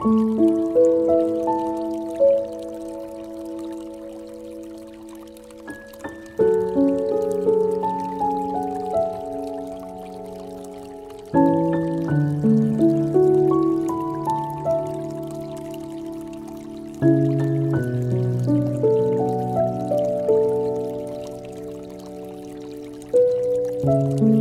thank mm -hmm. you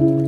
you.